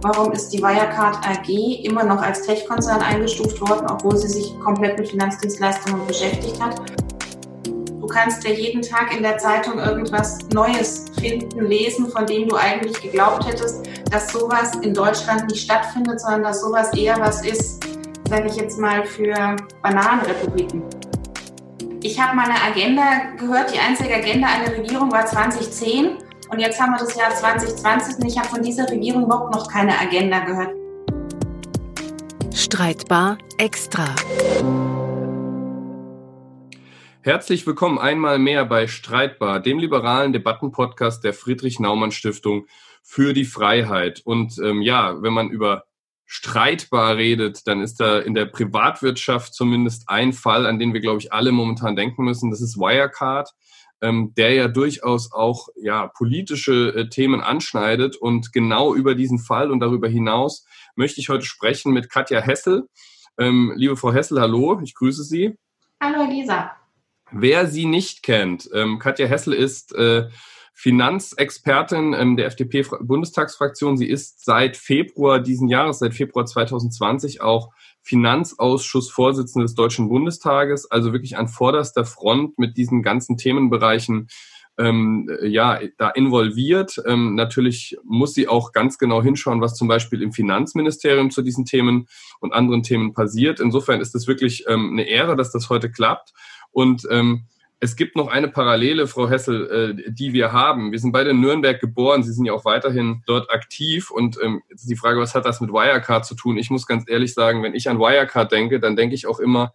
Warum ist die Wirecard AG immer noch als Tech-Konzern eingestuft worden, obwohl sie sich komplett mit Finanzdienstleistungen beschäftigt hat? Du kannst ja jeden Tag in der Zeitung irgendwas Neues finden, lesen, von dem du eigentlich geglaubt hättest, dass sowas in Deutschland nicht stattfindet, sondern dass sowas eher was ist, sage ich jetzt mal, für Bananenrepubliken. Ich habe meine Agenda gehört, die einzige Agenda einer Regierung war 2010 und jetzt haben wir das Jahr 2020 und ich habe von dieser Regierung überhaupt noch keine Agenda gehört. Streitbar extra. Herzlich willkommen einmal mehr bei Streitbar, dem liberalen Debattenpodcast der Friedrich Naumann Stiftung für die Freiheit. Und ähm, ja, wenn man über streitbar redet, dann ist da in der Privatwirtschaft zumindest ein Fall, an den wir, glaube ich, alle momentan denken müssen. Das ist Wirecard ähm, der ja durchaus auch ja, politische äh, Themen anschneidet. Und genau über diesen Fall und darüber hinaus möchte ich heute sprechen mit Katja Hessel. Ähm, liebe Frau Hessel, hallo, ich grüße Sie. Hallo Lisa. Wer sie nicht kennt, ähm, Katja Hessel ist äh, Finanzexpertin ähm, der FDP-Bundestagsfraktion. Sie ist seit Februar diesen Jahres, seit Februar 2020 auch Finanzausschussvorsitzende des Deutschen Bundestages, also wirklich an vorderster Front mit diesen ganzen Themenbereichen ähm, ja, da involviert. Ähm, natürlich muss sie auch ganz genau hinschauen, was zum Beispiel im Finanzministerium zu diesen Themen und anderen Themen passiert. Insofern ist es wirklich ähm, eine Ehre, dass das heute klappt. Und ähm, es gibt noch eine Parallele, Frau Hessel, äh, die wir haben. Wir sind beide in Nürnberg geboren. Sie sind ja auch weiterhin dort aktiv. Und ähm, jetzt ist die Frage, was hat das mit Wirecard zu tun? Ich muss ganz ehrlich sagen, wenn ich an Wirecard denke, dann denke ich auch immer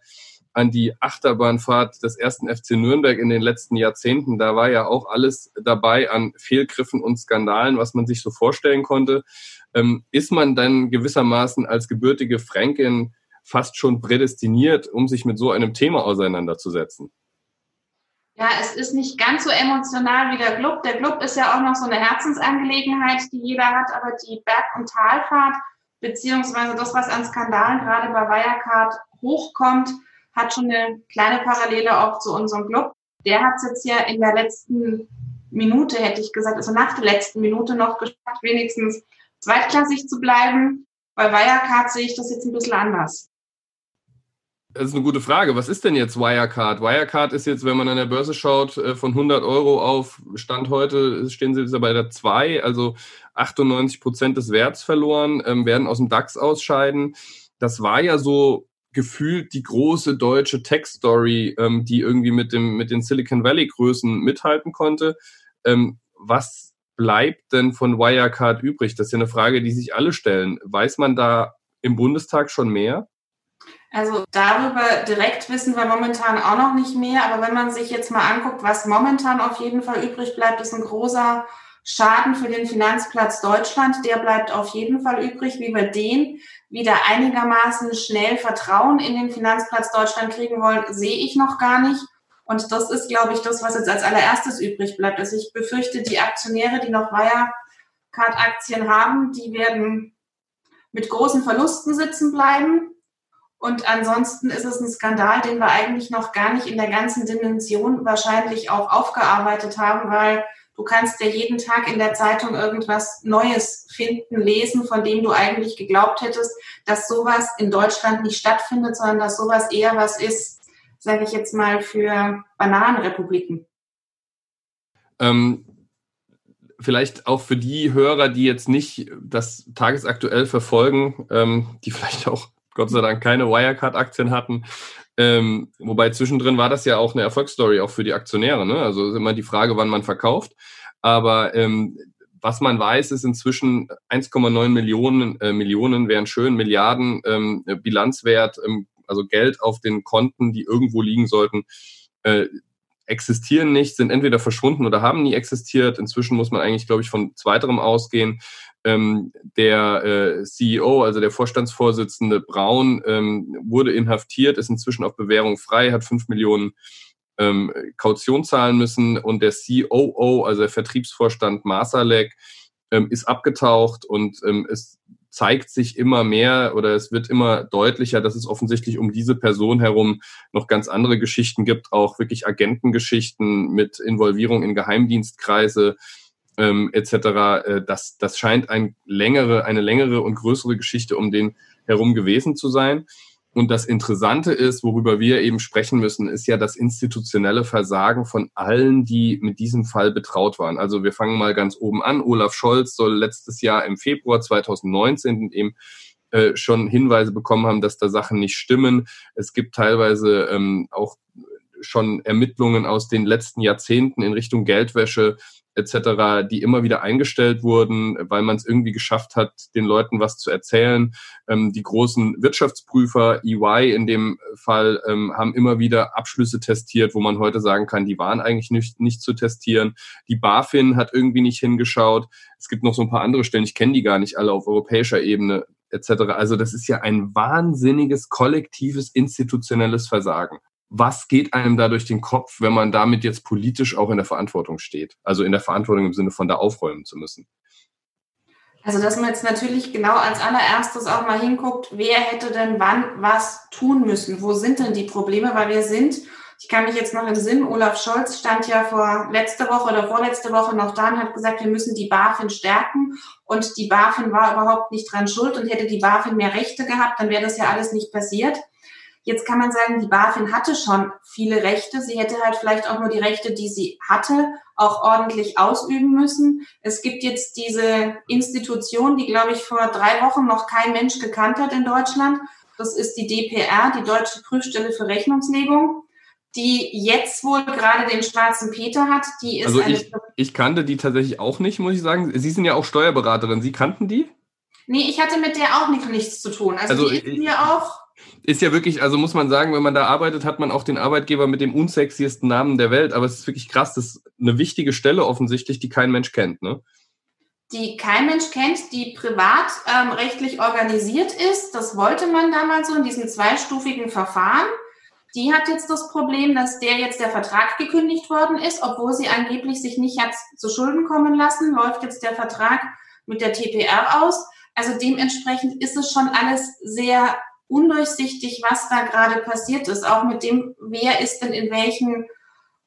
an die Achterbahnfahrt des ersten FC Nürnberg in den letzten Jahrzehnten. Da war ja auch alles dabei an Fehlgriffen und Skandalen, was man sich so vorstellen konnte. Ähm, ist man dann gewissermaßen als gebürtige Fränkin fast schon prädestiniert, um sich mit so einem Thema auseinanderzusetzen? Ja, es ist nicht ganz so emotional wie der Club. Der Club ist ja auch noch so eine Herzensangelegenheit, die jeder hat, aber die Berg- und Talfahrt, beziehungsweise das, was an Skandalen gerade bei Wirecard hochkommt, hat schon eine kleine Parallele auch zu unserem Club. Der hat es jetzt ja in der letzten Minute, hätte ich gesagt, also nach der letzten Minute noch geschafft, wenigstens zweitklassig zu bleiben. Bei Wirecard sehe ich das jetzt ein bisschen anders. Das ist eine gute Frage. Was ist denn jetzt Wirecard? Wirecard ist jetzt, wenn man an der Börse schaut, äh, von 100 Euro auf Stand heute stehen sie bei der 2, also 98 Prozent des Werts verloren, ähm, werden aus dem DAX ausscheiden. Das war ja so gefühlt die große deutsche Tech-Story, ähm, die irgendwie mit, dem, mit den Silicon Valley-Größen mithalten konnte. Ähm, was bleibt denn von Wirecard übrig? Das ist ja eine Frage, die sich alle stellen. Weiß man da im Bundestag schon mehr? Also darüber direkt wissen wir momentan auch noch nicht mehr, aber wenn man sich jetzt mal anguckt, was momentan auf jeden Fall übrig bleibt, ist ein großer Schaden für den Finanzplatz Deutschland. Der bleibt auf jeden Fall übrig, wie wir den wieder einigermaßen schnell Vertrauen in den Finanzplatz Deutschland kriegen wollen, sehe ich noch gar nicht. Und das ist, glaube ich, das, was jetzt als allererstes übrig bleibt. Also ich befürchte, die Aktionäre, die noch Wirecard-Aktien haben, die werden mit großen Verlusten sitzen bleiben. Und ansonsten ist es ein Skandal, den wir eigentlich noch gar nicht in der ganzen Dimension wahrscheinlich auch aufgearbeitet haben, weil du kannst ja jeden Tag in der Zeitung irgendwas Neues finden, lesen, von dem du eigentlich geglaubt hättest, dass sowas in Deutschland nicht stattfindet, sondern dass sowas eher was ist, sage ich jetzt mal, für Bananenrepubliken. Ähm, vielleicht auch für die Hörer, die jetzt nicht das tagesaktuell verfolgen, ähm, die vielleicht auch Gott sei Dank keine Wirecard-Aktien hatten. Ähm, wobei zwischendrin war das ja auch eine Erfolgsstory, auch für die Aktionäre. Ne? Also ist immer die Frage, wann man verkauft. Aber ähm, was man weiß, ist inzwischen 1,9 Millionen, äh, Millionen wären schön, Milliarden ähm, Bilanzwert, ähm, also Geld auf den Konten, die irgendwo liegen sollten, äh, existieren nicht, sind entweder verschwunden oder haben nie existiert. Inzwischen muss man eigentlich, glaube ich, von zweiterem ausgehen. Ähm, der äh, CEO, also der Vorstandsvorsitzende Braun, ähm, wurde inhaftiert, ist inzwischen auf Bewährung frei, hat fünf Millionen ähm, Kaution zahlen müssen. Und der COO, also der Vertriebsvorstand Masalek, ähm, ist abgetaucht und ähm, es zeigt sich immer mehr oder es wird immer deutlicher, dass es offensichtlich um diese Person herum noch ganz andere Geschichten gibt, auch wirklich Agentengeschichten mit Involvierung in Geheimdienstkreise, ähm, etc. Äh, das, das scheint ein längere, eine längere und größere Geschichte um den herum gewesen zu sein. Und das Interessante ist, worüber wir eben sprechen müssen, ist ja das institutionelle Versagen von allen, die mit diesem Fall betraut waren. Also wir fangen mal ganz oben an. Olaf Scholz soll letztes Jahr im Februar 2019 eben äh, schon Hinweise bekommen haben, dass da Sachen nicht stimmen. Es gibt teilweise ähm, auch schon Ermittlungen aus den letzten Jahrzehnten in Richtung Geldwäsche etc., die immer wieder eingestellt wurden, weil man es irgendwie geschafft hat, den Leuten was zu erzählen. Ähm, die großen Wirtschaftsprüfer, EY in dem Fall, ähm, haben immer wieder Abschlüsse testiert, wo man heute sagen kann, die waren eigentlich nicht, nicht zu testieren. Die BaFin hat irgendwie nicht hingeschaut. Es gibt noch so ein paar andere Stellen, ich kenne die gar nicht alle auf europäischer Ebene etc. Also das ist ja ein wahnsinniges kollektives institutionelles Versagen was geht einem da durch den Kopf, wenn man damit jetzt politisch auch in der Verantwortung steht? Also in der Verantwortung im Sinne von da aufräumen zu müssen. Also, dass man jetzt natürlich genau als allererstes auch mal hinguckt, wer hätte denn wann was tun müssen? Wo sind denn die Probleme? Weil wir sind, ich kann mich jetzt noch im Sinn, Olaf Scholz stand ja vor letzte Woche oder vorletzte Woche noch da und hat gesagt, wir müssen die BaFin stärken. Und die BaFin war überhaupt nicht dran schuld und hätte die BaFin mehr Rechte gehabt, dann wäre das ja alles nicht passiert. Jetzt kann man sagen, die BaFin hatte schon viele Rechte. Sie hätte halt vielleicht auch nur die Rechte, die sie hatte, auch ordentlich ausüben müssen. Es gibt jetzt diese Institution, die, glaube ich, vor drei Wochen noch kein Mensch gekannt hat in Deutschland. Das ist die DPR, die Deutsche Prüfstelle für Rechnungslegung die jetzt wohl gerade den schwarzen Peter hat. Die ist also ich, ich kannte die tatsächlich auch nicht, muss ich sagen. Sie sind ja auch Steuerberaterin. Sie kannten die? Nee, ich hatte mit der auch nicht, nichts zu tun. Also, also die ist mir auch ist ja wirklich, also muss man sagen, wenn man da arbeitet, hat man auch den Arbeitgeber mit dem unsexiesten Namen der Welt. Aber es ist wirklich krass, das ist eine wichtige Stelle offensichtlich, die kein Mensch kennt, ne? Die kein Mensch kennt, die privat ähm, rechtlich organisiert ist. Das wollte man damals so in diesem zweistufigen Verfahren. Die hat jetzt das Problem, dass der jetzt der Vertrag gekündigt worden ist, obwohl sie angeblich sich nicht hat zu Schulden kommen lassen, läuft jetzt der Vertrag mit der TPR aus. Also dementsprechend ist es schon alles sehr undurchsichtig, was da gerade passiert ist, auch mit dem, wer ist denn in welchen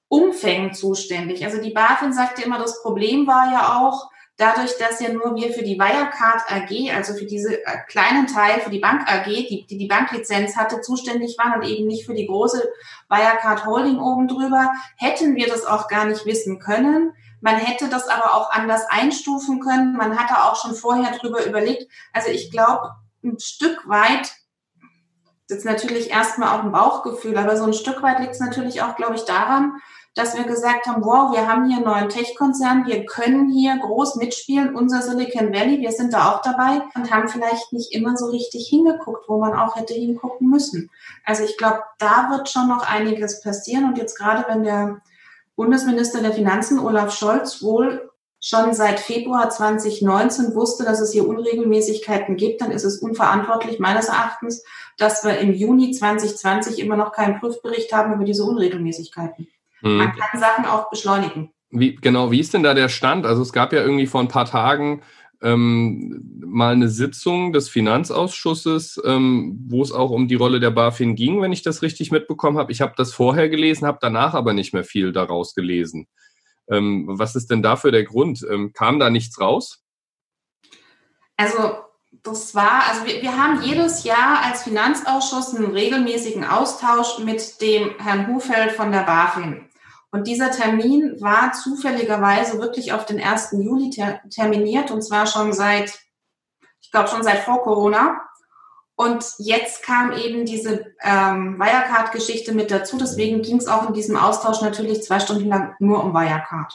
Umfängen zuständig. Also die BaFin sagte immer, das Problem war ja auch, dadurch, dass ja nur wir für die Wirecard AG, also für diese äh, kleinen Teil, für die Bank AG, die die, die Banklizenz hatte, zuständig waren und eben nicht für die große Wirecard Holding oben drüber, hätten wir das auch gar nicht wissen können. Man hätte das aber auch anders einstufen können. Man hatte auch schon vorher drüber überlegt. Also ich glaube, ein Stück weit ist natürlich erstmal auch ein Bauchgefühl, aber so ein Stück weit liegt es natürlich auch, glaube ich, daran, dass wir gesagt haben, wow, wir haben hier einen neuen Tech-Konzern, wir können hier groß mitspielen, unser Silicon Valley, wir sind da auch dabei und haben vielleicht nicht immer so richtig hingeguckt, wo man auch hätte hingucken müssen. Also ich glaube, da wird schon noch einiges passieren und jetzt gerade wenn der Bundesminister der Finanzen, Olaf Scholz, wohl schon seit Februar 2019 wusste, dass es hier Unregelmäßigkeiten gibt, dann ist es unverantwortlich meines Erachtens, dass wir im Juni 2020 immer noch keinen Prüfbericht haben über diese Unregelmäßigkeiten. Hm. Man kann Sachen auch beschleunigen. Wie, genau, wie ist denn da der Stand? Also es gab ja irgendwie vor ein paar Tagen ähm, mal eine Sitzung des Finanzausschusses, ähm, wo es auch um die Rolle der BaFin ging, wenn ich das richtig mitbekommen habe. Ich habe das vorher gelesen, habe danach aber nicht mehr viel daraus gelesen. Ähm, was ist denn dafür der Grund? Ähm, kam da nichts raus? Also das war, also wir, wir haben jedes Jahr als Finanzausschuss einen regelmäßigen Austausch mit dem Herrn Hufeld von der BaFin. Und dieser Termin war zufälligerweise wirklich auf den 1. Juli ter terminiert und zwar schon seit, ich glaube schon seit vor Corona. Und jetzt kam eben diese ähm, Wirecard-Geschichte mit dazu. Deswegen ging es auch in diesem Austausch natürlich zwei Stunden lang nur um Wirecard.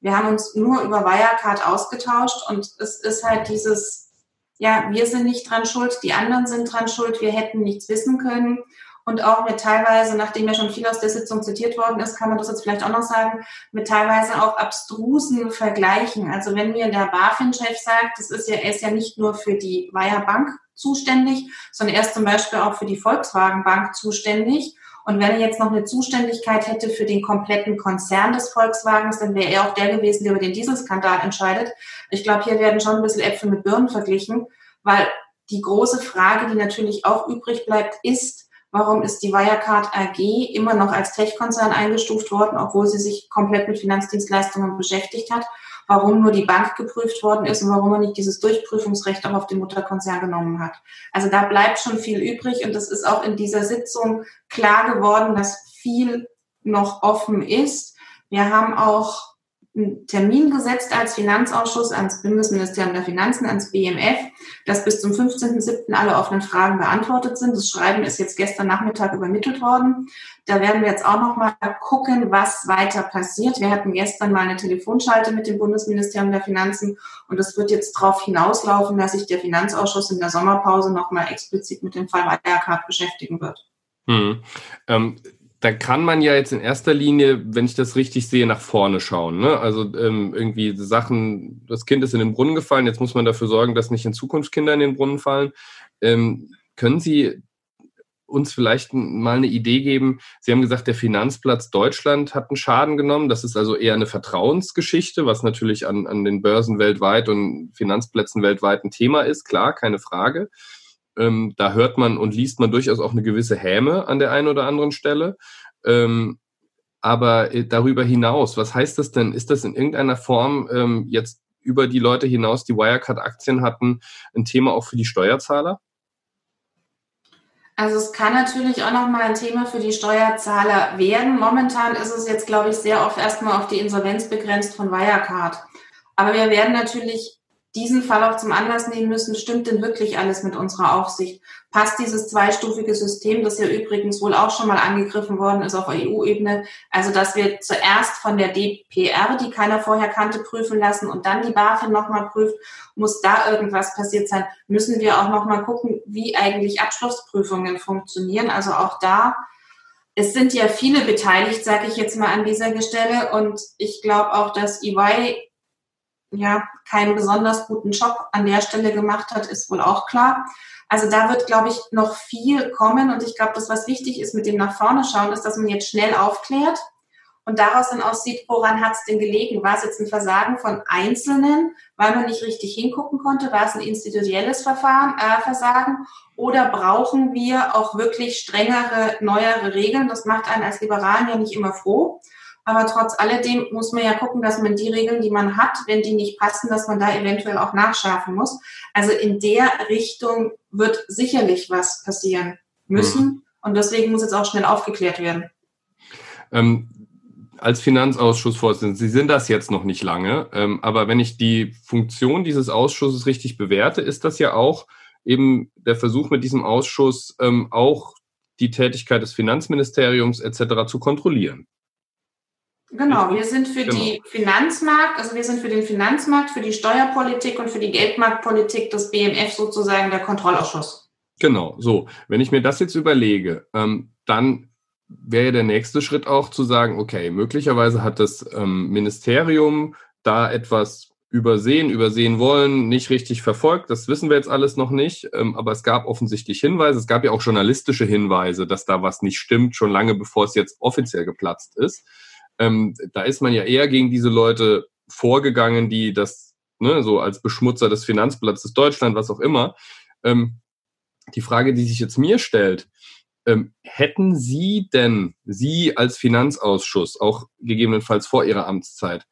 Wir haben uns nur über Wirecard ausgetauscht und es ist halt dieses, ja, wir sind nicht dran schuld, die anderen sind dran schuld, wir hätten nichts wissen können. Und auch mit teilweise, nachdem ja schon viel aus der Sitzung zitiert worden ist, kann man das jetzt vielleicht auch noch sagen, mit teilweise auch abstrusen Vergleichen. Also wenn mir der BaFin-Chef sagt, das ist ja, er ist ja nicht nur für die Wire Bank zuständig, sondern er ist zum Beispiel auch für die Volkswagen Bank zuständig. Und wenn er jetzt noch eine Zuständigkeit hätte für den kompletten Konzern des Volkswagens, dann wäre er auch der gewesen, der über den Dieselskandal entscheidet. Ich glaube, hier werden schon ein bisschen Äpfel mit Birnen verglichen, weil die große Frage, die natürlich auch übrig bleibt, ist, warum ist die Wirecard AG immer noch als Tech-Konzern eingestuft worden, obwohl sie sich komplett mit Finanzdienstleistungen beschäftigt hat? Warum nur die Bank geprüft worden ist und warum man nicht dieses Durchprüfungsrecht auch auf den Mutterkonzern genommen hat. Also da bleibt schon viel übrig und es ist auch in dieser Sitzung klar geworden, dass viel noch offen ist. Wir haben auch einen Termin gesetzt als Finanzausschuss ans Bundesministerium der Finanzen, ans BMF, dass bis zum 15.07. alle offenen Fragen beantwortet sind. Das Schreiben ist jetzt gestern Nachmittag übermittelt worden. Da werden wir jetzt auch noch mal gucken, was weiter passiert. Wir hatten gestern mal eine Telefonschalte mit dem Bundesministerium der Finanzen und es wird jetzt darauf hinauslaufen, dass sich der Finanzausschuss in der Sommerpause noch mal explizit mit dem Fall Wirecard beschäftigen wird. Hm. Ähm, da kann man ja jetzt in erster Linie, wenn ich das richtig sehe, nach vorne schauen. Ne? Also ähm, irgendwie Sachen, das Kind ist in den Brunnen gefallen, jetzt muss man dafür sorgen, dass nicht in Zukunft Kinder in den Brunnen fallen. Ähm, können Sie uns vielleicht mal eine Idee geben? Sie haben gesagt, der Finanzplatz Deutschland hat einen Schaden genommen. Das ist also eher eine Vertrauensgeschichte, was natürlich an, an den Börsen weltweit und Finanzplätzen weltweit ein Thema ist. Klar, keine Frage. Ähm, da hört man und liest man durchaus auch eine gewisse Häme an der einen oder anderen Stelle. Ähm, aber äh, darüber hinaus, was heißt das denn? Ist das in irgendeiner Form ähm, jetzt über die Leute hinaus, die Wirecard-Aktien hatten, ein Thema auch für die Steuerzahler? Also es kann natürlich auch nochmal ein Thema für die Steuerzahler werden. Momentan ist es jetzt, glaube ich, sehr oft erstmal auf die Insolvenz begrenzt von Wirecard. Aber wir werden natürlich diesen Fall auch zum Anlass nehmen müssen, stimmt denn wirklich alles mit unserer Aufsicht? Passt dieses zweistufige System, das ja übrigens wohl auch schon mal angegriffen worden ist auf EU-Ebene, also dass wir zuerst von der DPR, die keiner vorher kannte, prüfen lassen und dann die BaFin nochmal prüft, muss da irgendwas passiert sein, müssen wir auch nochmal gucken, wie eigentlich Abschlussprüfungen funktionieren. Also auch da es sind ja viele beteiligt, sage ich jetzt mal an dieser Stelle. Und ich glaube auch, dass EY ja keinen besonders guten Job an der Stelle gemacht hat, ist wohl auch klar. Also da wird, glaube ich, noch viel kommen. Und ich glaube, das, was wichtig ist mit dem nach vorne schauen, ist, dass man jetzt schnell aufklärt und daraus dann auch sieht, woran hat es denn gelegen? War es jetzt ein Versagen von Einzelnen, weil man nicht richtig hingucken konnte? War es ein institutionelles Verfahren, äh, Versagen? Oder brauchen wir auch wirklich strengere, neuere Regeln? Das macht einen als Liberalen ja nicht immer froh. Aber trotz alledem muss man ja gucken, dass man die Regeln, die man hat, wenn die nicht passen, dass man da eventuell auch nachschärfen muss. Also in der Richtung wird sicherlich was passieren müssen. Mhm. Und deswegen muss jetzt auch schnell aufgeklärt werden. Ähm, als Finanzausschussvorsitzender, Sie sind das jetzt noch nicht lange, ähm, aber wenn ich die Funktion dieses Ausschusses richtig bewerte, ist das ja auch eben der Versuch mit diesem Ausschuss ähm, auch die Tätigkeit des Finanzministeriums etc. zu kontrollieren. Genau, wir sind für genau. die Finanzmarkt, also wir sind für den Finanzmarkt, für die Steuerpolitik und für die Geldmarktpolitik des BMF sozusagen der Kontrollausschuss. Genau, so. Wenn ich mir das jetzt überlege, ähm, dann wäre der nächste Schritt auch zu sagen, okay, möglicherweise hat das ähm, Ministerium da etwas übersehen, übersehen wollen, nicht richtig verfolgt. Das wissen wir jetzt alles noch nicht. Ähm, aber es gab offensichtlich Hinweise. Es gab ja auch journalistische Hinweise, dass da was nicht stimmt, schon lange bevor es jetzt offiziell geplatzt ist ähm, da ist man ja eher gegen diese Leute vorgegangen, die das ne, so als Beschmutzer des Finanzplatzes Deutschland, was auch immer. Ähm, die Frage, die sich jetzt mir stellt, ähm, hätten Sie denn, Sie als Finanzausschuss, auch gegebenenfalls vor Ihrer Amtszeit,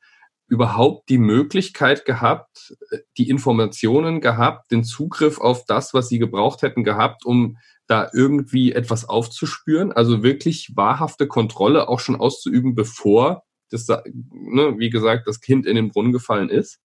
überhaupt die Möglichkeit gehabt, äh, die Informationen gehabt, den Zugriff auf das, was Sie gebraucht hätten gehabt, um da irgendwie etwas aufzuspüren, also wirklich wahrhafte Kontrolle auch schon auszuüben, bevor das, ne, wie gesagt, das Kind in den Brunnen gefallen ist?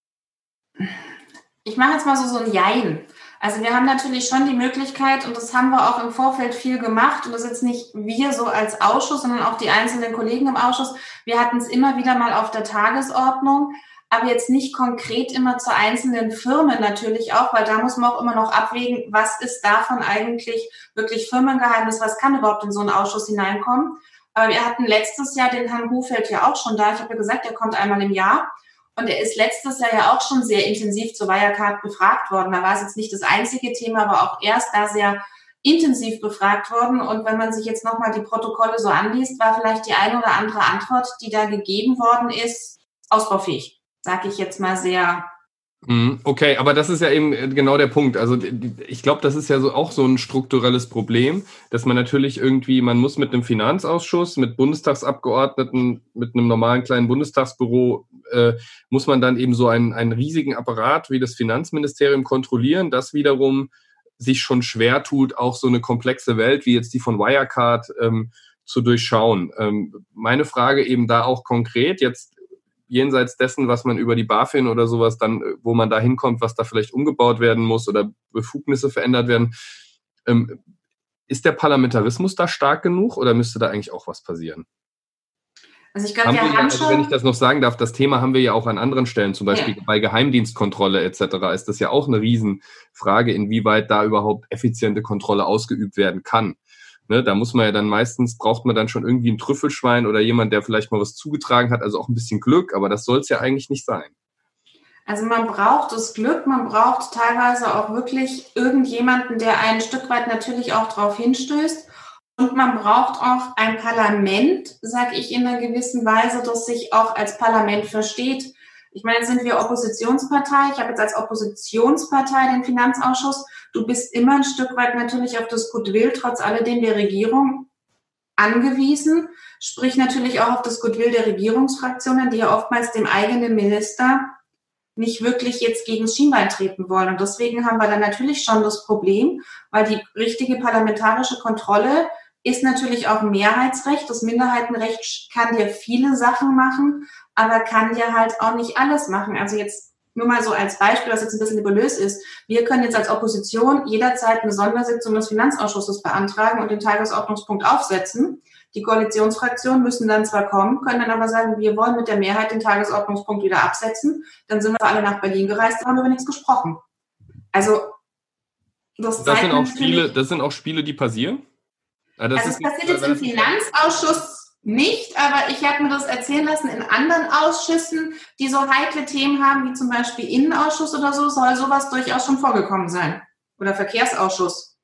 Ich mache jetzt mal so, so ein Jein. Also wir haben natürlich schon die Möglichkeit, und das haben wir auch im Vorfeld viel gemacht, und das jetzt nicht wir so als Ausschuss, sondern auch die einzelnen Kollegen im Ausschuss. Wir hatten es immer wieder mal auf der Tagesordnung, aber jetzt nicht konkret immer zu einzelnen Firmen natürlich auch, weil da muss man auch immer noch abwägen, was ist davon eigentlich wirklich Firmengeheimnis, was kann überhaupt in so einen Ausschuss hineinkommen. Aber wir hatten letztes Jahr den Herrn Hufeld ja auch schon da. Ich habe ja gesagt, er kommt einmal im Jahr. Und er ist letztes Jahr ja auch schon sehr intensiv zu Wirecard befragt worden. Da war es jetzt nicht das einzige Thema, aber auch erst da sehr intensiv befragt worden. Und wenn man sich jetzt nochmal die Protokolle so anliest, war vielleicht die eine oder andere Antwort, die da gegeben worden ist, ausbaufähig sage ich jetzt mal sehr Mhm, okay, aber das ist ja eben äh, genau der Punkt. Also ich glaube, das ist ja so auch so ein strukturelles Problem, dass man natürlich irgendwie, man muss mit einem Finanzausschuss, mit Bundestagsabgeordneten, mit einem normalen kleinen Bundestagsbüro, äh, muss man dann eben so einen, einen riesigen Apparat wie das Finanzministerium kontrollieren, das wiederum sich schon schwer tut, auch so eine komplexe Welt wie jetzt die von Wirecard ähm, zu durchschauen. Ähm, meine Frage eben da auch konkret, jetzt jenseits dessen, was man über die BaFin oder sowas dann, äh, wo man da hinkommt, was da vielleicht umgebaut werden muss oder Befugnisse verändert werden. Ähm, ist der Parlamentarismus da stark genug oder müsste da eigentlich auch was passieren? Also ich glaube, wir, wir haben also, wenn ich das noch sagen darf, das Thema haben wir ja auch an anderen Stellen, zum Beispiel ja. bei Geheimdienstkontrolle etc. ist das ja auch eine Riesenfrage, inwieweit da überhaupt effiziente Kontrolle ausgeübt werden kann. Ne, da muss man ja dann meistens, braucht man dann schon irgendwie ein Trüffelschwein oder jemand, der vielleicht mal was zugetragen hat, also auch ein bisschen Glück, aber das soll es ja eigentlich nicht sein. Also man braucht das Glück, man braucht teilweise auch wirklich irgendjemanden, der ein Stück weit natürlich auch darauf hinstößt. Und man braucht auch ein Parlament, sage ich in einer gewissen Weise, das sich auch als Parlament versteht. Ich meine, jetzt sind wir Oppositionspartei. Ich habe jetzt als Oppositionspartei den Finanzausschuss. Du bist immer ein Stück weit natürlich auf das Goodwill trotz alledem der Regierung angewiesen. Sprich natürlich auch auf das Goodwill der Regierungsfraktionen, die ja oftmals dem eigenen Minister nicht wirklich jetzt gegen Schienbein treten wollen. Und deswegen haben wir dann natürlich schon das Problem, weil die richtige parlamentarische Kontrolle ist natürlich auch Mehrheitsrecht. Das Minderheitenrecht kann ja viele Sachen machen, aber kann ja halt auch nicht alles machen. Also jetzt nur mal so als Beispiel, was jetzt ein bisschen nebulös ist. Wir können jetzt als Opposition jederzeit eine Sondersitzung des Finanzausschusses beantragen und den Tagesordnungspunkt aufsetzen. Die Koalitionsfraktionen müssen dann zwar kommen, können dann aber sagen, wir wollen mit der Mehrheit den Tagesordnungspunkt wieder absetzen. Dann sind wir alle nach Berlin gereist, haben über nichts gesprochen. Also das, das sind auch Spiele, das sind auch Spiele, die passieren. Also das also es passiert jetzt im Finanzausschuss nicht, aber ich habe mir das erzählen lassen, in anderen Ausschüssen, die so heikle Themen haben, wie zum Beispiel Innenausschuss oder so, soll sowas durchaus schon vorgekommen sein. Oder Verkehrsausschuss.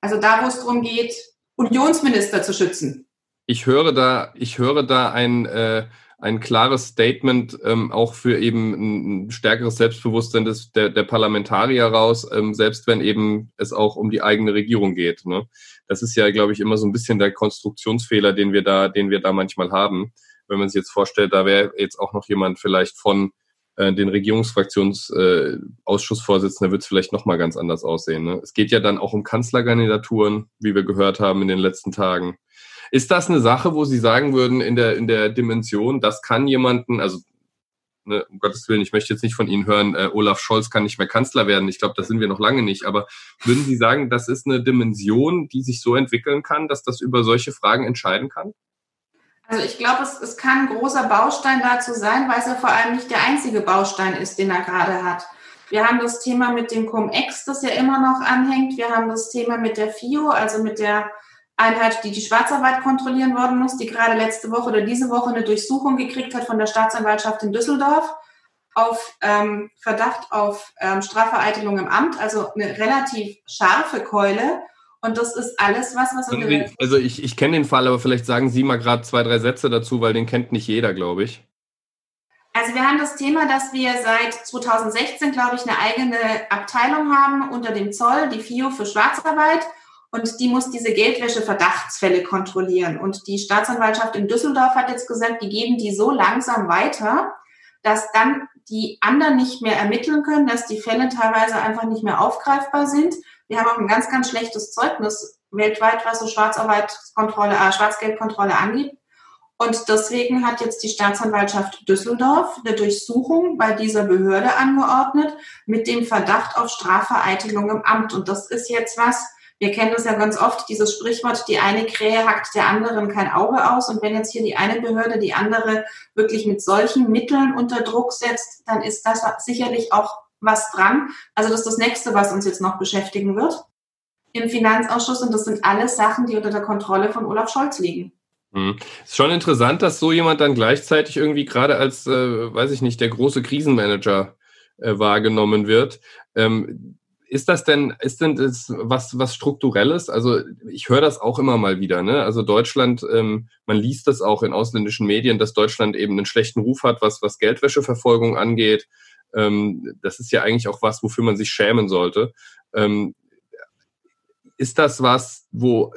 Also da, wo es darum geht, Unionsminister zu schützen. Ich höre da, ich höre da ein, äh, ein klares Statement ähm, auch für eben ein, stärkeres Selbstbewusstsein des, der, der Parlamentarier raus, ähm, selbst wenn eben es auch um die eigene Regierung geht. Ne? Das ist ja, glaube ich, immer so ein bisschen der Konstruktionsfehler, den wir da, den wir da manchmal haben. Wenn man sich jetzt vorstellt, da wäre jetzt auch noch jemand vielleicht von äh, den Regierungsfraktionsausschussvorsitzenden, äh, wird es vielleicht nochmal ganz anders aussehen. Ne? Es geht ja dann auch um Kanzlerkandidaturen, wie wir gehört haben in den letzten Tagen. Ist das eine Sache, wo Sie sagen würden, in der, in der Dimension, das kann jemanden, also ne, um Gottes Willen, ich möchte jetzt nicht von Ihnen hören, äh, Olaf Scholz kann nicht mehr Kanzler werden. Ich glaube, das sind wir noch lange nicht. Aber würden Sie sagen, das ist eine Dimension, die sich so entwickeln kann, dass das über solche Fragen entscheiden kann? Also ich glaube, es, es kann ein großer Baustein dazu sein, weil es ja vor allem nicht der einzige Baustein ist, den er gerade hat. Wir haben das Thema mit dem Cum-Ex, das ja immer noch anhängt. Wir haben das Thema mit der FIO, also mit der Einheit, die die Schwarzarbeit kontrollieren worden muss, die gerade letzte Woche oder diese Woche eine Durchsuchung gekriegt hat von der Staatsanwaltschaft in Düsseldorf auf ähm, Verdacht auf ähm, Strafvereitelung im Amt, also eine relativ scharfe Keule. Und das ist alles was, was... Also ich, ich kenne den Fall, aber vielleicht sagen Sie mal gerade zwei, drei Sätze dazu, weil den kennt nicht jeder, glaube ich. Also wir haben das Thema, dass wir seit 2016, glaube ich, eine eigene Abteilung haben unter dem Zoll, die FIO für Schwarzarbeit und die muss diese Geldwäsche-Verdachtsfälle kontrollieren. Und die Staatsanwaltschaft in Düsseldorf hat jetzt gesagt, die geben die so langsam weiter, dass dann die anderen nicht mehr ermitteln können, dass die Fälle teilweise einfach nicht mehr aufgreifbar sind. Wir haben auch ein ganz, ganz schlechtes Zeugnis weltweit, was so Schwarzarbeitskontrolle, äh, Schwarzgeldkontrolle angeht. Und deswegen hat jetzt die Staatsanwaltschaft Düsseldorf eine Durchsuchung bei dieser Behörde angeordnet mit dem Verdacht auf Strafvereitelung im Amt. Und das ist jetzt was, wir kennen das ja ganz oft, dieses Sprichwort, die eine Krähe hackt der anderen kein Auge aus. Und wenn jetzt hier die eine Behörde die andere wirklich mit solchen Mitteln unter Druck setzt, dann ist das sicherlich auch was dran. Also das ist das nächste, was uns jetzt noch beschäftigen wird im Finanzausschuss. Und das sind alles Sachen, die unter der Kontrolle von Olaf Scholz liegen. Hm. Ist schon interessant, dass so jemand dann gleichzeitig irgendwie gerade als, äh, weiß ich nicht, der große Krisenmanager äh, wahrgenommen wird. Ähm, ist das denn, ist denn das was, was Strukturelles? Also ich höre das auch immer mal wieder. Ne? Also Deutschland, ähm, man liest das auch in ausländischen Medien, dass Deutschland eben einen schlechten Ruf hat, was, was Geldwäscheverfolgung angeht. Ähm, das ist ja eigentlich auch was, wofür man sich schämen sollte. Ähm, ist das was, wo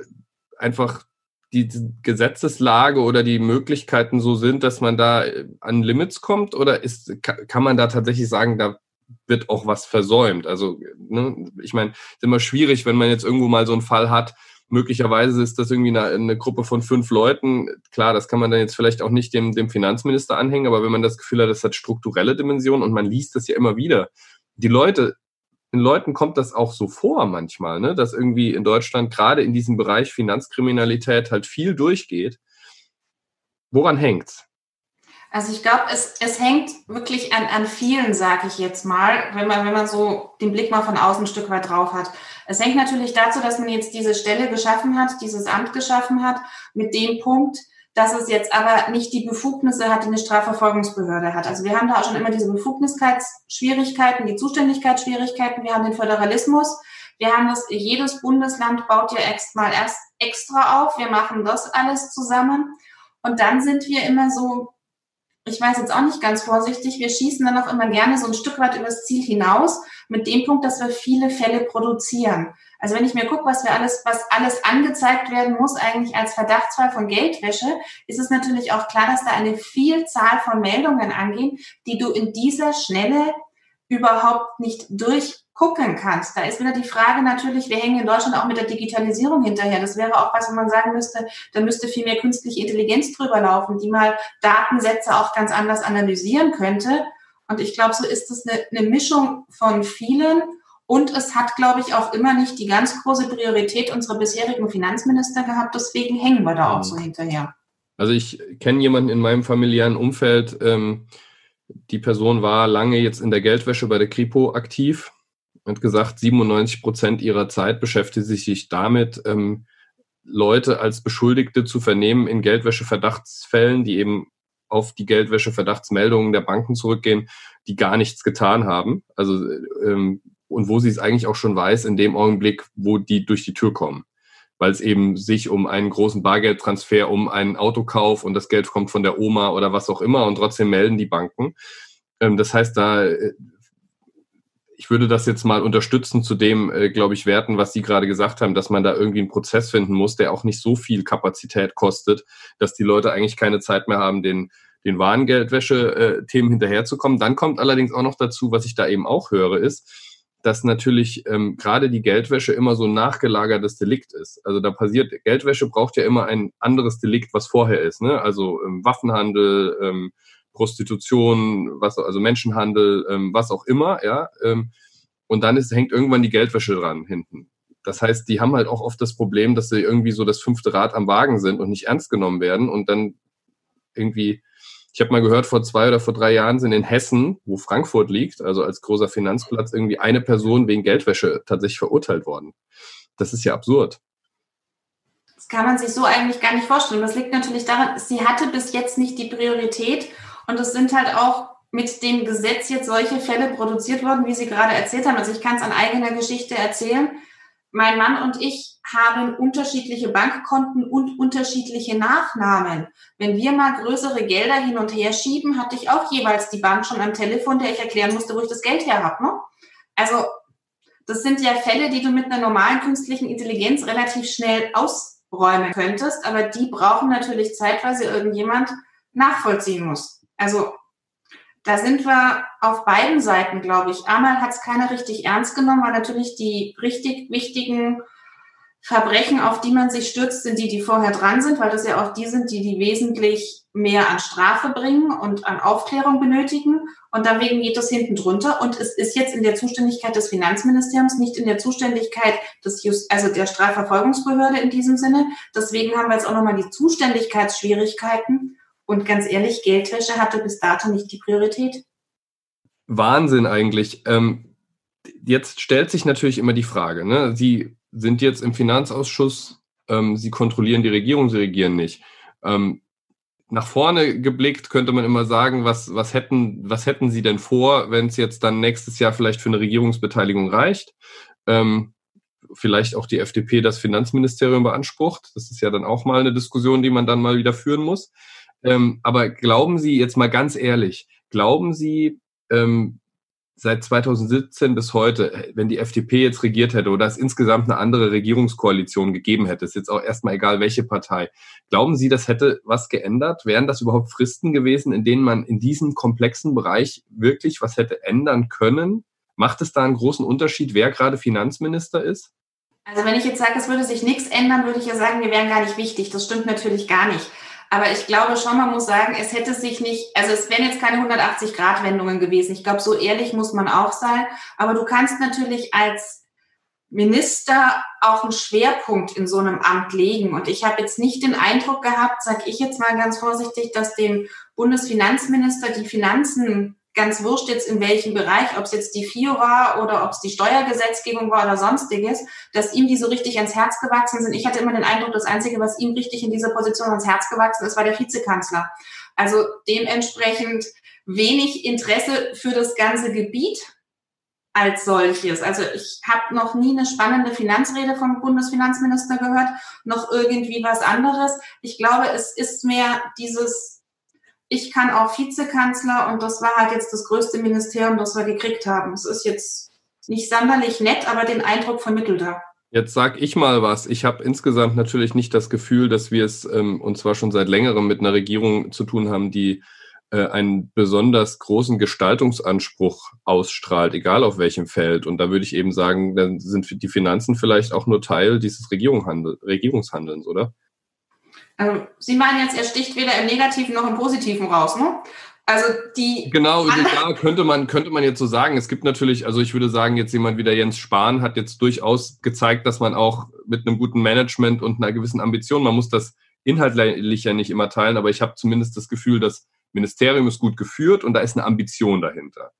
einfach die Gesetzeslage oder die Möglichkeiten so sind, dass man da äh, an Limits kommt? Oder ist, kann man da tatsächlich sagen, da wird auch was versäumt? Also, ne, ich meine, ist immer schwierig, wenn man jetzt irgendwo mal so einen Fall hat, möglicherweise ist das irgendwie eine, eine, Gruppe von fünf Leuten. Klar, das kann man dann jetzt vielleicht auch nicht dem, dem Finanzminister anhängen, aber wenn man das Gefühl hat, das hat strukturelle Dimensionen und man liest das ja immer wieder. Die Leute, den Leuten kommt das auch so vor manchmal, ne, dass irgendwie in Deutschland gerade in diesem Bereich Finanzkriminalität halt viel durchgeht. Woran hängt's? Also ich glaube, es, es hängt wirklich an, an vielen, sage ich jetzt mal, wenn man, wenn man so den Blick mal von außen ein Stück weit drauf hat. Es hängt natürlich dazu, dass man jetzt diese Stelle geschaffen hat, dieses Amt geschaffen hat, mit dem Punkt, dass es jetzt aber nicht die Befugnisse hat, die eine Strafverfolgungsbehörde hat. Also wir haben da auch schon immer diese Befugniskeitsschwierigkeiten, die Zuständigkeitsschwierigkeiten, wir haben den Föderalismus, wir haben das, jedes Bundesland baut ja erst mal erst extra auf, wir machen das alles zusammen und dann sind wir immer so ich weiß jetzt auch nicht ganz vorsichtig, wir schießen dann auch immer gerne so ein Stück weit übers Ziel hinaus, mit dem Punkt, dass wir viele Fälle produzieren. Also wenn ich mir gucke, was wir alles, was alles angezeigt werden muss, eigentlich als Verdachtsfall von Geldwäsche, ist es natürlich auch klar, dass da eine Vielzahl von Meldungen angehen, die du in dieser Schnelle überhaupt nicht durch gucken kannst. Da ist wieder die Frage natürlich, wir hängen in Deutschland auch mit der Digitalisierung hinterher. Das wäre auch was, wo man sagen müsste, da müsste viel mehr künstliche Intelligenz drüber laufen, die mal Datensätze auch ganz anders analysieren könnte. Und ich glaube, so ist es eine, eine Mischung von vielen. Und es hat, glaube ich, auch immer nicht die ganz große Priorität unserer bisherigen Finanzminister gehabt. Deswegen hängen wir da auch so hinterher. Also ich kenne jemanden in meinem familiären Umfeld, ähm, die Person war lange jetzt in der Geldwäsche bei der Kripo aktiv hat gesagt, 97 Prozent ihrer Zeit beschäftigt sich damit, ähm, Leute als Beschuldigte zu vernehmen in Geldwäsche-Verdachtsfällen, die eben auf die Geldwäsche-Verdachtsmeldungen der Banken zurückgehen, die gar nichts getan haben. Also ähm, und wo sie es eigentlich auch schon weiß, in dem Augenblick, wo die durch die Tür kommen. Weil es eben sich um einen großen Bargeldtransfer, um einen Autokauf und das Geld kommt von der Oma oder was auch immer und trotzdem melden die Banken. Ähm, das heißt, da äh, ich würde das jetzt mal unterstützen zu dem, äh, glaube ich, werten, was Sie gerade gesagt haben, dass man da irgendwie einen Prozess finden muss, der auch nicht so viel Kapazität kostet, dass die Leute eigentlich keine Zeit mehr haben, den, den Warengeldwäsche-Themen hinterherzukommen. Dann kommt allerdings auch noch dazu, was ich da eben auch höre, ist, dass natürlich ähm, gerade die Geldwäsche immer so ein nachgelagertes Delikt ist. Also da passiert, Geldwäsche braucht ja immer ein anderes Delikt, was vorher ist. Ne? Also ähm, Waffenhandel, ähm, Prostitution, was, also Menschenhandel, ähm, was auch immer, ja. Ähm, und dann ist, hängt irgendwann die Geldwäsche dran hinten. Das heißt, die haben halt auch oft das Problem, dass sie irgendwie so das fünfte Rad am Wagen sind und nicht ernst genommen werden und dann irgendwie, ich habe mal gehört, vor zwei oder vor drei Jahren sind in Hessen, wo Frankfurt liegt, also als großer Finanzplatz, irgendwie eine Person wegen Geldwäsche tatsächlich verurteilt worden. Das ist ja absurd. Das kann man sich so eigentlich gar nicht vorstellen. Das liegt natürlich daran, sie hatte bis jetzt nicht die Priorität und es sind halt auch mit dem Gesetz jetzt solche Fälle produziert worden, wie Sie gerade erzählt haben. Also ich kann es an eigener Geschichte erzählen. Mein Mann und ich haben unterschiedliche Bankkonten und unterschiedliche Nachnamen. Wenn wir mal größere Gelder hin und her schieben, hatte ich auch jeweils die Bank schon am Telefon, der ich erklären musste, wo ich das Geld her habe. Ne? Also das sind ja Fälle, die du mit einer normalen künstlichen Intelligenz relativ schnell ausräumen könntest, aber die brauchen natürlich Zeit, weil sie irgendjemand nachvollziehen muss. Also da sind wir auf beiden Seiten, glaube ich. Einmal hat es keiner richtig ernst genommen, weil natürlich die richtig wichtigen Verbrechen, auf die man sich stürzt, sind die, die vorher dran sind, weil das ja auch die sind, die die wesentlich mehr an Strafe bringen und an Aufklärung benötigen. Und deswegen geht das hinten drunter. Und es ist jetzt in der Zuständigkeit des Finanzministeriums, nicht in der Zuständigkeit des Just, also der Strafverfolgungsbehörde in diesem Sinne. Deswegen haben wir jetzt auch nochmal die Zuständigkeitsschwierigkeiten. Und ganz ehrlich, Geldwäsche hatte bis dato nicht die Priorität. Wahnsinn eigentlich. Ähm, jetzt stellt sich natürlich immer die Frage, ne? Sie sind jetzt im Finanzausschuss, ähm, Sie kontrollieren die Regierung, Sie regieren nicht. Ähm, nach vorne geblickt könnte man immer sagen, was, was, hätten, was hätten Sie denn vor, wenn es jetzt dann nächstes Jahr vielleicht für eine Regierungsbeteiligung reicht? Ähm, vielleicht auch die FDP das Finanzministerium beansprucht. Das ist ja dann auch mal eine Diskussion, die man dann mal wieder führen muss. Ähm, aber glauben Sie jetzt mal ganz ehrlich, glauben Sie, ähm, seit 2017 bis heute, wenn die FDP jetzt regiert hätte oder es insgesamt eine andere Regierungskoalition gegeben hätte, ist jetzt auch erstmal egal, welche Partei. Glauben Sie, das hätte was geändert? Wären das überhaupt Fristen gewesen, in denen man in diesem komplexen Bereich wirklich was hätte ändern können? Macht es da einen großen Unterschied, wer gerade Finanzminister ist? Also wenn ich jetzt sage, es würde sich nichts ändern, würde ich ja sagen, wir wären gar nicht wichtig. Das stimmt natürlich gar nicht. Aber ich glaube schon, man muss sagen, es hätte sich nicht, also es wären jetzt keine 180-Grad-Wendungen gewesen. Ich glaube, so ehrlich muss man auch sein. Aber du kannst natürlich als Minister auch einen Schwerpunkt in so einem Amt legen. Und ich habe jetzt nicht den Eindruck gehabt, sage ich jetzt mal ganz vorsichtig, dass dem Bundesfinanzminister die Finanzen ganz wurscht jetzt in welchem Bereich, ob es jetzt die FIO war oder ob es die Steuergesetzgebung war oder sonstiges, dass ihm die so richtig ans Herz gewachsen sind. Ich hatte immer den Eindruck, das Einzige, was ihm richtig in dieser Position ans Herz gewachsen ist, war der Vizekanzler. Also dementsprechend wenig Interesse für das ganze Gebiet als solches. Also ich habe noch nie eine spannende Finanzrede vom Bundesfinanzminister gehört, noch irgendwie was anderes. Ich glaube, es ist mehr dieses ich kann auch Vizekanzler und das war halt jetzt das größte Ministerium, das wir gekriegt haben. Es ist jetzt nicht sonderlich nett, aber den Eindruck vermittelt er. Jetzt sag ich mal was. Ich habe insgesamt natürlich nicht das Gefühl, dass wir es ähm, und zwar schon seit längerem mit einer Regierung zu tun haben, die äh, einen besonders großen Gestaltungsanspruch ausstrahlt, egal auf welchem Feld. Und da würde ich eben sagen, dann sind die Finanzen vielleicht auch nur Teil dieses Regierungshandelns, oder? Also, Sie meinen jetzt, er sticht weder im Negativen noch im Positiven raus, ne? Also die. Genau, ja, könnte man, könnte man jetzt so sagen. Es gibt natürlich, also ich würde sagen, jetzt jemand wie der Jens Spahn hat jetzt durchaus gezeigt, dass man auch mit einem guten Management und einer gewissen Ambition, man muss das inhaltlich ja nicht immer teilen, aber ich habe zumindest das Gefühl, das Ministerium ist gut geführt und da ist eine Ambition dahinter.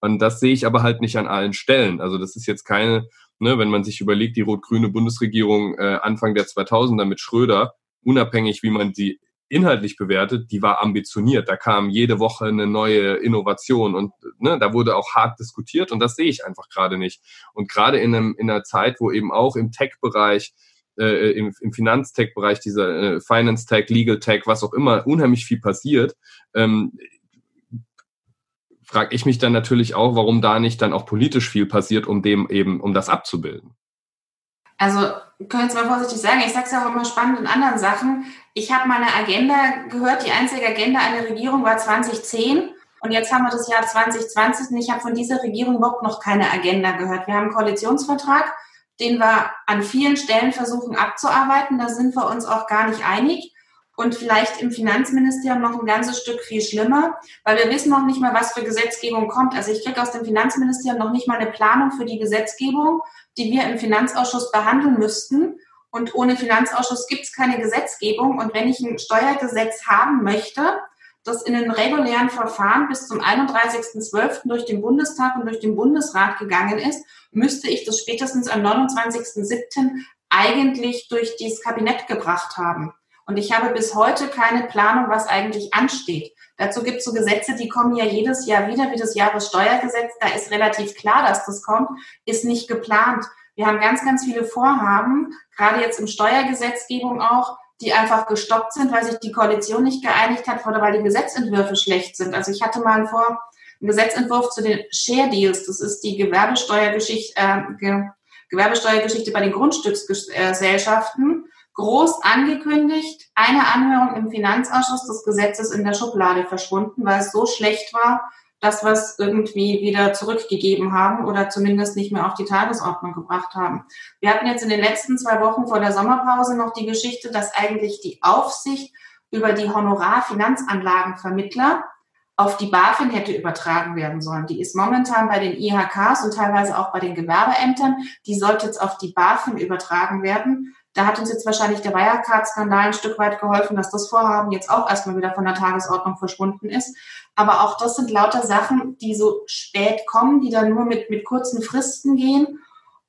Und das sehe ich aber halt nicht an allen Stellen. Also das ist jetzt keine, ne, wenn man sich überlegt, die rot-grüne Bundesregierung äh, Anfang der 2000er mit Schröder, unabhängig wie man sie inhaltlich bewertet, die war ambitioniert. Da kam jede Woche eine neue Innovation und ne, da wurde auch hart diskutiert und das sehe ich einfach gerade nicht. Und gerade in, einem, in einer Zeit, wo eben auch im Tech-Bereich, äh, im, im Finanztech-Bereich, dieser äh, Finance-Tech, Legal-Tech, was auch immer, unheimlich viel passiert, ähm, frage ich mich dann natürlich auch, warum da nicht dann auch politisch viel passiert, um dem eben, um das abzubilden. Also, können jetzt mal vorsichtig sagen, ich sage es ja auch immer spannend in anderen Sachen. Ich habe meine Agenda gehört, die einzige Agenda einer Regierung war 2010 und jetzt haben wir das Jahr 2020 und ich habe von dieser Regierung überhaupt noch keine Agenda gehört. Wir haben einen Koalitionsvertrag, den wir an vielen Stellen versuchen abzuarbeiten. Da sind wir uns auch gar nicht einig und vielleicht im Finanzministerium noch ein ganzes Stück viel schlimmer, weil wir wissen noch nicht mal, was für Gesetzgebung kommt. Also ich kriege aus dem Finanzministerium noch nicht mal eine Planung für die Gesetzgebung, die wir im Finanzausschuss behandeln müssten. Und ohne Finanzausschuss gibt es keine Gesetzgebung. Und wenn ich ein Steuergesetz haben möchte, das in den regulären Verfahren bis zum 31.12. durch den Bundestag und durch den Bundesrat gegangen ist, müsste ich das spätestens am 29.07. eigentlich durch dieses Kabinett gebracht haben. Und ich habe bis heute keine Planung, was eigentlich ansteht. Dazu gibt es so Gesetze, die kommen ja jedes Jahr wieder, wie das Jahressteuergesetz. Da ist relativ klar, dass das kommt, ist nicht geplant. Wir haben ganz, ganz viele Vorhaben, gerade jetzt im Steuergesetzgebung auch, die einfach gestoppt sind, weil sich die Koalition nicht geeinigt hat oder weil die Gesetzentwürfe schlecht sind. Also ich hatte mal einen, Vor einen Gesetzentwurf zu den Share Deals. Das ist die Gewerbesteuergeschichte, äh, Gewerbesteuergeschichte bei den Grundstücksgesellschaften groß angekündigt, eine Anhörung im Finanzausschuss des Gesetzes in der Schublade verschwunden, weil es so schlecht war, dass wir es irgendwie wieder zurückgegeben haben oder zumindest nicht mehr auf die Tagesordnung gebracht haben. Wir hatten jetzt in den letzten zwei Wochen vor der Sommerpause noch die Geschichte, dass eigentlich die Aufsicht über die Honorarfinanzanlagenvermittler auf die BaFin hätte übertragen werden sollen. Die ist momentan bei den IHKs und teilweise auch bei den Gewerbeämtern. Die sollte jetzt auf die BaFin übertragen werden. Da hat uns jetzt wahrscheinlich der Wirecard-Skandal ein Stück weit geholfen, dass das Vorhaben jetzt auch erstmal wieder von der Tagesordnung verschwunden ist. Aber auch das sind lauter Sachen, die so spät kommen, die dann nur mit, mit kurzen Fristen gehen.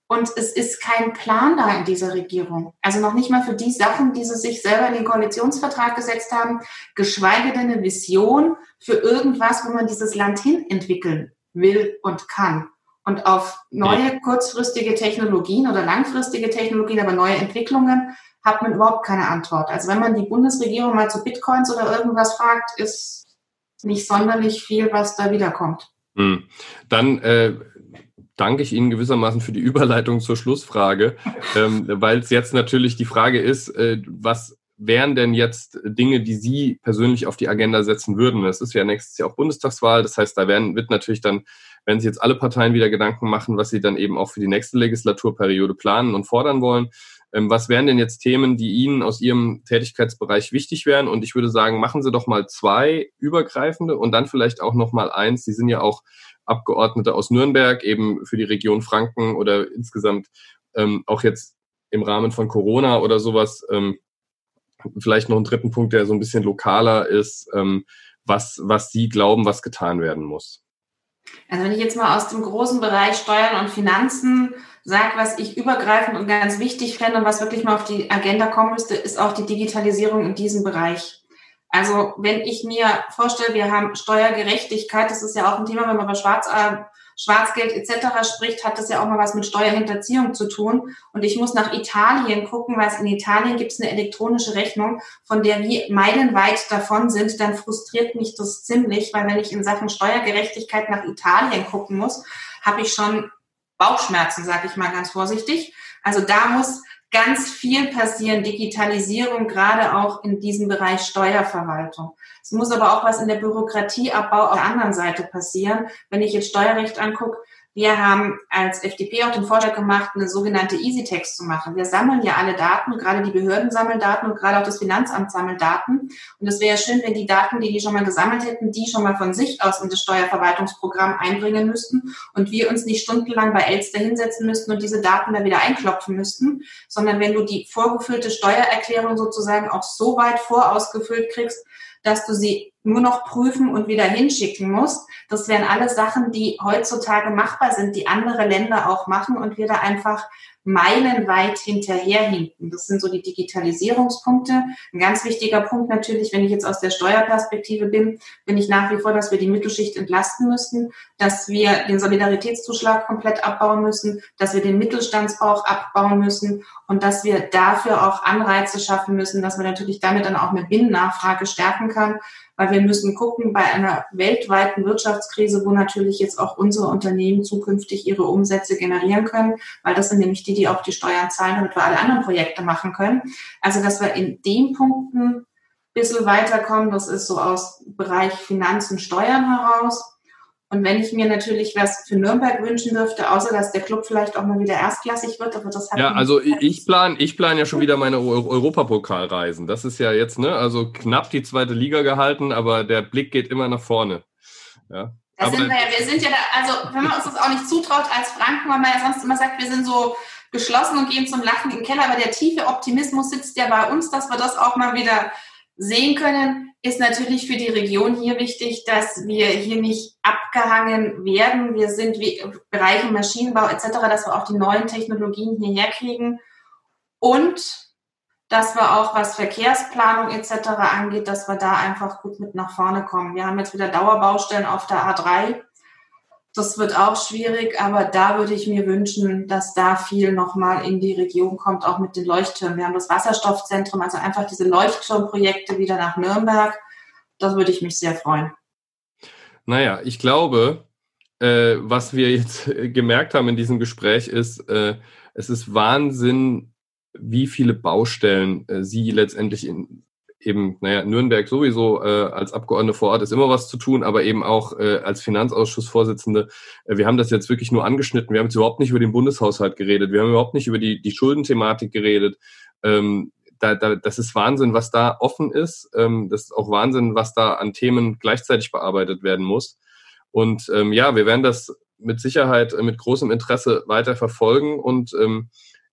Und es ist kein Plan da in dieser Regierung. Also noch nicht mal für die Sachen, die sie sich selber in den Koalitionsvertrag gesetzt haben, geschweige denn eine Vision für irgendwas, wo man dieses Land hin entwickeln will und kann. Und auf neue kurzfristige Technologien oder langfristige Technologien, aber neue Entwicklungen, hat man überhaupt keine Antwort. Also wenn man die Bundesregierung mal zu Bitcoins oder irgendwas fragt, ist nicht sonderlich viel, was da wiederkommt. Hm. Dann äh, danke ich Ihnen gewissermaßen für die Überleitung zur Schlussfrage, ähm, weil es jetzt natürlich die Frage ist, äh, was wären denn jetzt Dinge, die Sie persönlich auf die Agenda setzen würden? Es ist ja nächstes Jahr auch Bundestagswahl, das heißt, da werden, wird natürlich dann, wenn sich jetzt alle Parteien wieder Gedanken machen, was sie dann eben auch für die nächste Legislaturperiode planen und fordern wollen. Ähm, was wären denn jetzt Themen, die Ihnen aus Ihrem Tätigkeitsbereich wichtig wären? Und ich würde sagen, machen Sie doch mal zwei übergreifende und dann vielleicht auch noch mal eins. Sie sind ja auch Abgeordnete aus Nürnberg, eben für die Region Franken oder insgesamt ähm, auch jetzt im Rahmen von Corona oder sowas. Ähm, vielleicht noch einen dritten Punkt, der so ein bisschen lokaler ist, ähm, was, was Sie glauben, was getan werden muss. Also wenn ich jetzt mal aus dem großen Bereich Steuern und Finanzen sage, was ich übergreifend und ganz wichtig fände und was wirklich mal auf die Agenda kommen müsste, ist auch die Digitalisierung in diesem Bereich. Also wenn ich mir vorstelle, wir haben Steuergerechtigkeit, das ist ja auch ein Thema, wenn man über Schwarz, äh, Schwarzgeld etc. spricht, hat das ja auch mal was mit Steuerhinterziehung zu tun. Und ich muss nach Italien gucken, weil in Italien gibt es eine elektronische Rechnung, von der wir meilenweit davon sind. Dann frustriert mich das ziemlich, weil wenn ich in Sachen Steuergerechtigkeit nach Italien gucken muss, habe ich schon Bauchschmerzen, sage ich mal ganz vorsichtig. Also da muss ganz viel passieren, Digitalisierung, gerade auch in diesem Bereich Steuerverwaltung. Es muss aber auch was in der Bürokratieabbau auf der anderen Seite passieren. Wenn ich jetzt Steuerrecht angucke, wir haben als FDP auch den Vorschlag gemacht, eine sogenannte Easy-Text zu machen. Wir sammeln ja alle Daten, gerade die Behörden sammeln Daten und gerade auch das Finanzamt sammelt Daten. Und es wäre schön, wenn die Daten, die die schon mal gesammelt hätten, die schon mal von sich aus in das Steuerverwaltungsprogramm einbringen müssten und wir uns nicht stundenlang bei Elster hinsetzen müssten und diese Daten da wieder einklopfen müssten, sondern wenn du die vorgefüllte Steuererklärung sozusagen auch so weit vorausgefüllt kriegst, dass du sie nur noch prüfen und wieder hinschicken musst. Das wären alles Sachen, die heutzutage machbar sind, die andere Länder auch machen und wir da einfach meilenweit hinterherhinken. Das sind so die Digitalisierungspunkte. Ein ganz wichtiger Punkt natürlich, wenn ich jetzt aus der Steuerperspektive bin, bin ich nach wie vor, dass wir die Mittelschicht entlasten müssen, dass wir den Solidaritätszuschlag komplett abbauen müssen, dass wir den Mittelstandsbauch abbauen müssen und dass wir dafür auch Anreize schaffen müssen, dass man natürlich damit dann auch eine Binnennachfrage stärken kann, weil wir müssen gucken, bei einer weltweiten Wirtschaftskrise, wo natürlich jetzt auch unsere Unternehmen zukünftig ihre Umsätze generieren können, weil das sind nämlich die, die auch die Steuern zahlen, damit wir alle anderen Projekte machen können. Also, dass wir in den Punkten ein bisschen weiterkommen, das ist so aus Bereich Finanzen, Steuern heraus. Und wenn ich mir natürlich was für Nürnberg wünschen dürfte, außer dass der Club vielleicht auch mal wieder erstklassig wird, aber das hat Ja, also ich plan, ich plan ja schon wieder meine Europapokalreisen. Das ist ja jetzt, ne, also knapp die zweite Liga gehalten, aber der Blick geht immer nach vorne. Ja. Da aber sind wir ja, wir sind ja da, also wenn man uns das auch nicht zutraut als Franken, weil man ja sonst immer sagt, wir sind so geschlossen und gehen zum Lachen im Keller, aber der tiefe Optimismus sitzt ja bei uns, dass wir das auch mal wieder sehen können, ist natürlich für die Region hier wichtig, dass wir hier nicht abgehangen werden. Wir sind wie Bereiche Maschinenbau etc., dass wir auch die neuen Technologien hierher kriegen und dass wir auch, was Verkehrsplanung etc. angeht, dass wir da einfach gut mit nach vorne kommen. Wir haben jetzt wieder Dauerbaustellen auf der A3 das wird auch schwierig, aber da würde ich mir wünschen, dass da viel nochmal in die Region kommt, auch mit den Leuchttürmen. Wir haben das Wasserstoffzentrum, also einfach diese Leuchtturmprojekte wieder nach Nürnberg. Das würde ich mich sehr freuen. Naja, ich glaube, äh, was wir jetzt gemerkt haben in diesem Gespräch ist, äh, es ist Wahnsinn, wie viele Baustellen äh, Sie letztendlich in, eben, naja, Nürnberg sowieso äh, als Abgeordnete vor Ort ist immer was zu tun, aber eben auch äh, als Finanzausschussvorsitzende. Äh, wir haben das jetzt wirklich nur angeschnitten. Wir haben jetzt überhaupt nicht über den Bundeshaushalt geredet. Wir haben überhaupt nicht über die, die Schuldenthematik geredet. Ähm, da, da, das ist Wahnsinn, was da offen ist. Ähm, das ist auch Wahnsinn, was da an Themen gleichzeitig bearbeitet werden muss. Und ähm, ja, wir werden das mit Sicherheit äh, mit großem Interesse weiter verfolgen und ähm,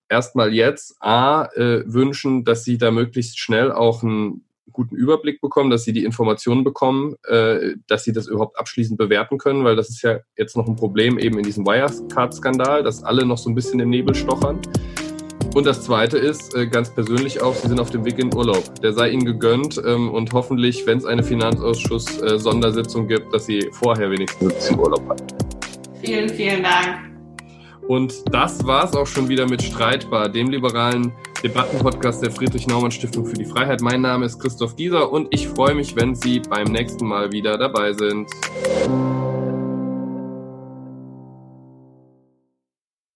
erstmal jetzt A, äh, wünschen, dass sie da möglichst schnell auch einen guten Überblick bekommen, dass sie die Informationen bekommen, äh, dass sie das überhaupt abschließend bewerten können, weil das ist ja jetzt noch ein Problem eben in diesem Wirecard-Skandal, dass alle noch so ein bisschen im Nebel stochern. Und das Zweite ist, äh, ganz persönlich auch, Sie sind auf dem Weg in Urlaub. Der sei Ihnen gegönnt ähm, und hoffentlich, wenn es eine Finanzausschuss-Sondersitzung äh, gibt, dass Sie vorher wenigstens den Urlaub haben. Vielen, vielen Dank. Und das war es auch schon wieder mit Streitbar, dem liberalen Debattenpodcast der Friedrich-Naumann-Stiftung für die Freiheit. Mein Name ist Christoph Gieser und ich freue mich, wenn Sie beim nächsten Mal wieder dabei sind.